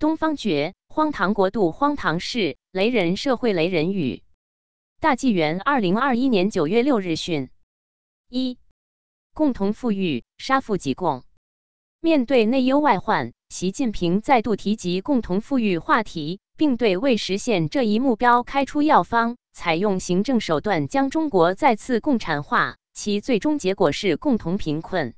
东方觉，荒唐国度，荒唐事，雷人社会，雷人语。大纪元二零二一年九月六日讯：一、共同富裕，杀富济共。面对内忧外患，习近平再度提及共同富裕话题，并对为实现这一目标开出药方，采用行政手段将中国再次共产化，其最终结果是共同贫困。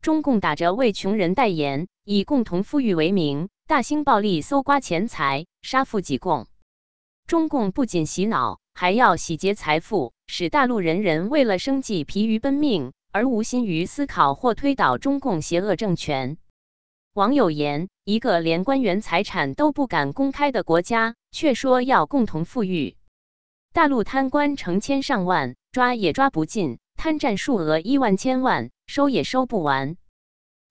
中共打着为穷人代言，以共同富裕为名。大兴暴力搜刮钱财，杀富济共。中共不仅洗脑，还要洗劫财富，使大陆人人为了生计疲于奔命，而无心于思考或推倒中共邪恶政权。网友言：一个连官员财产都不敢公开的国家，却说要共同富裕。大陆贪官成千上万，抓也抓不尽，贪占数额亿万千万，收也收不完。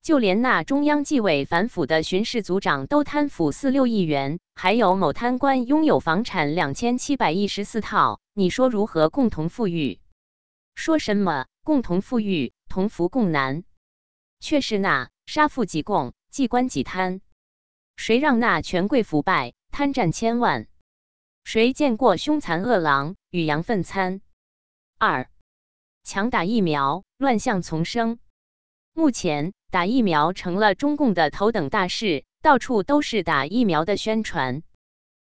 就连那中央纪委反腐的巡视组长都贪腐四六亿元，还有某贪官拥有房产两千七百一十四套，你说如何共同富裕？说什么共同富裕、同福共难，却是那杀富济共、济官济贪。谁让那权贵腐败、贪占千万？谁见过凶残恶狼与羊粪餐？二强打疫苗，乱象丛生。目前。打疫苗成了中共的头等大事，到处都是打疫苗的宣传。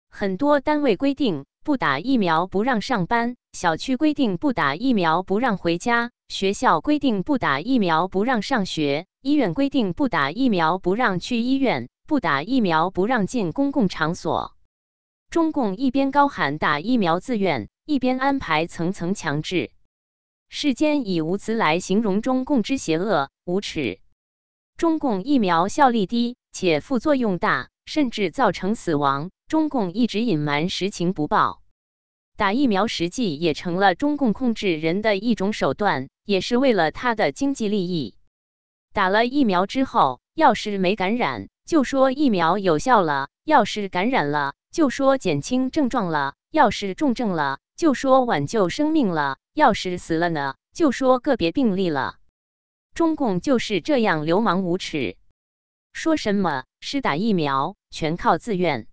很多单位规定不打疫苗不让上班，小区规定不打疫苗不让回家，学校规定不打疫苗不让上学，医院规定不打疫苗不让去医院，不打疫苗不让进公共场所。中共一边高喊打疫苗自愿，一边安排层层强制。世间以无词来形容中共之邪恶无耻。中共疫苗效力低，且副作用大，甚至造成死亡。中共一直隐瞒实情不报，打疫苗实际也成了中共控制人的一种手段，也是为了他的经济利益。打了疫苗之后，要是没感染，就说疫苗有效了；要是感染了，就说减轻症状了；要是重症了，就说挽救生命了；要是死了呢，就说个别病例了。中共就是这样流氓无耻，说什么施打疫苗全靠自愿，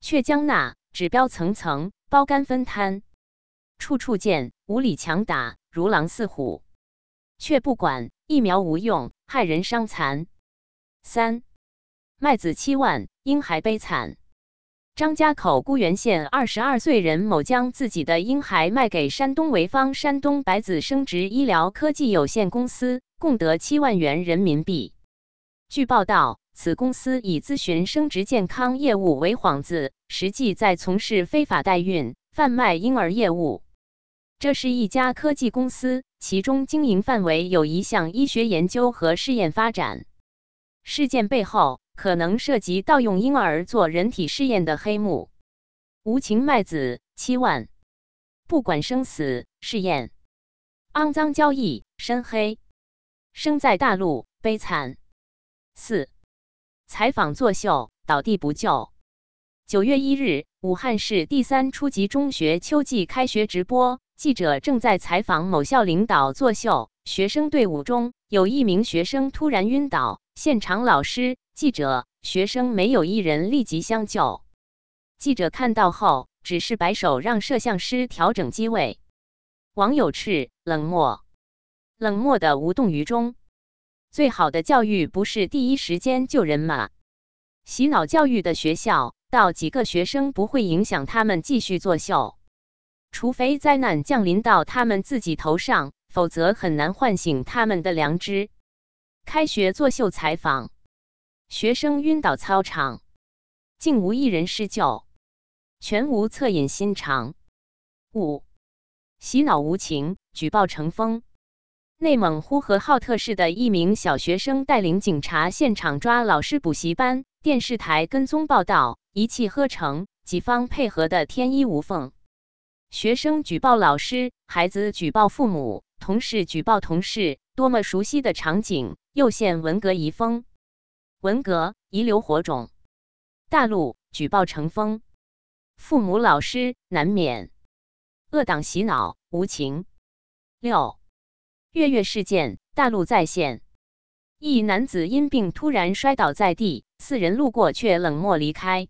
却将那指标层层包干分摊，处处见无理强打，如狼似虎，却不管疫苗无用，害人伤残。三麦子七万，婴孩悲惨。张家口沽源县二十二岁任某将自己的婴孩卖给山东潍坊山东百子生殖医疗科技有限公司。共得七万元人民币。据报道，此公司以咨询生殖健康业务为幌子，实际在从事非法代孕、贩卖婴儿业务。这是一家科技公司，其中经营范围有一项医学研究和试验发展。事件背后可能涉及盗用婴儿做人体试验的黑幕。无情卖子七万，不管生死，试验肮脏交易，深黑。生在大陆，悲惨。四采访作秀，倒地不救。九月一日，武汉市第三初级中学秋季开学直播，记者正在采访某校领导作秀，学生队伍中有一名学生突然晕倒，现场老师、记者、学生没有一人立即相救。记者看到后，只是摆手让摄像师调整机位。网友斥冷漠。冷漠的无动于衷。最好的教育不是第一时间救人吗？洗脑教育的学校，到几个学生不会影响他们继续作秀，除非灾难降临到他们自己头上，否则很难唤醒他们的良知。开学作秀采访，学生晕倒操场，竟无一人施救，全无恻隐心肠。五洗脑无情，举报成风。内蒙呼和浩特市的一名小学生带领警察现场抓老师补习班，电视台跟踪报道，一气呵成，几方配合的天衣无缝。学生举报老师，孩子举报父母，同事举报同事，多么熟悉的场景！又现文革遗风，文革遗留火种。大陆举报成风，父母老师难免恶党洗脑无情。六。月月事件，大陆再现：一男子因病突然摔倒在地，四人路过却冷漠离开。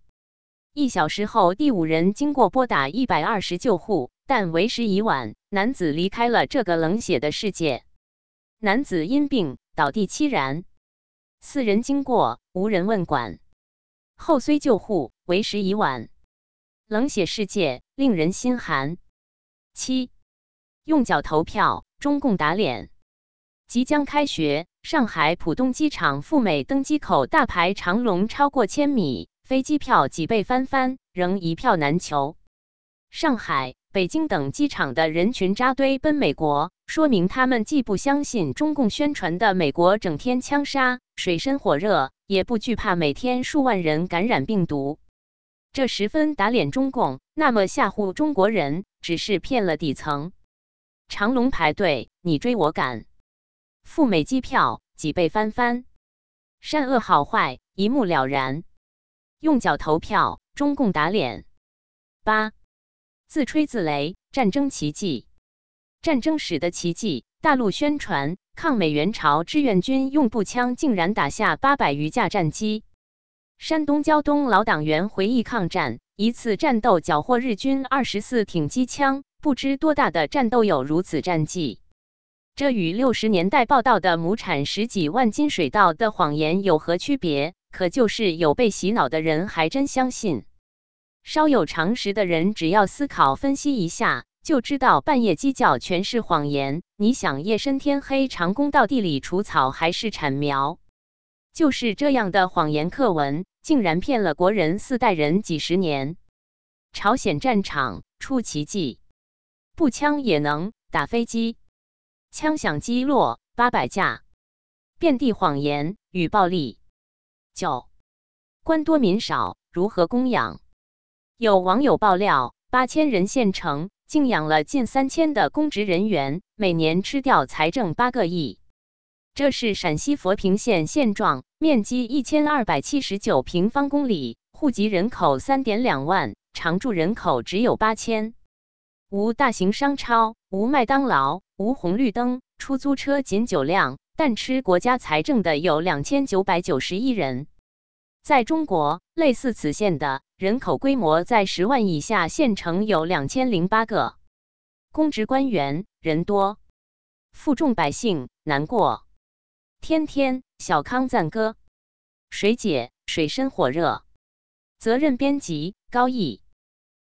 一小时后，第五人经过拨打一百二十救护，但为时已晚，男子离开了这个冷血的世界。男子因病倒地凄然。四人经过，无人问管。后虽救护，为时已晚。冷血世界令人心寒。七，用脚投票，中共打脸。即将开学，上海浦东机场赴美登机口大排长龙超过千米。飞机票几倍翻番，仍一票难求。上海、北京等机场的人群扎堆奔美国，说明他们既不相信中共宣传的美国整天枪杀、水深火热，也不惧怕每天数万人感染病毒。这十分打脸中共。那么吓唬中国人，只是骗了底层。长龙排队，你追我赶，赴美机票几倍翻番，善恶好坏一目了然。用脚投票，中共打脸。八，自吹自擂，战争奇迹，战争史的奇迹。大陆宣传，抗美援朝志愿军用步枪竟然打下八百余架战机。山东胶东老党员回忆抗战一次战斗缴获日军二十四挺机枪，不知多大的战斗有如此战绩。这与六十年代报道的亩产十几万斤水稻的谎言有何区别？可就是有被洗脑的人还真相信，稍有常识的人只要思考分析一下，就知道半夜鸡叫全是谎言。你想夜深天黑长工到地里除草还是铲苗？就是这样的谎言课文，竟然骗了国人四代人几十年。朝鲜战场出奇迹，步枪也能打飞机，枪响击落八百架，遍地谎言与暴力。九，官多民少，如何供养？有网友爆料，八千人县城竟养了近三千的公职人员，每年吃掉财政八个亿。这是陕西佛坪县现状，面积一千二百七十九平方公里，户籍人口三点两万，常住人口只有八千，无大型商超，无麦当劳，无红绿灯，出租车仅九辆。但吃国家财政的有两千九百九十一人。在中国，类似此县的人口规模在十万以下县城有两千零八个。公职官员人多，负重百姓难过。天天小康赞歌，水解水深火热。责任编辑高毅。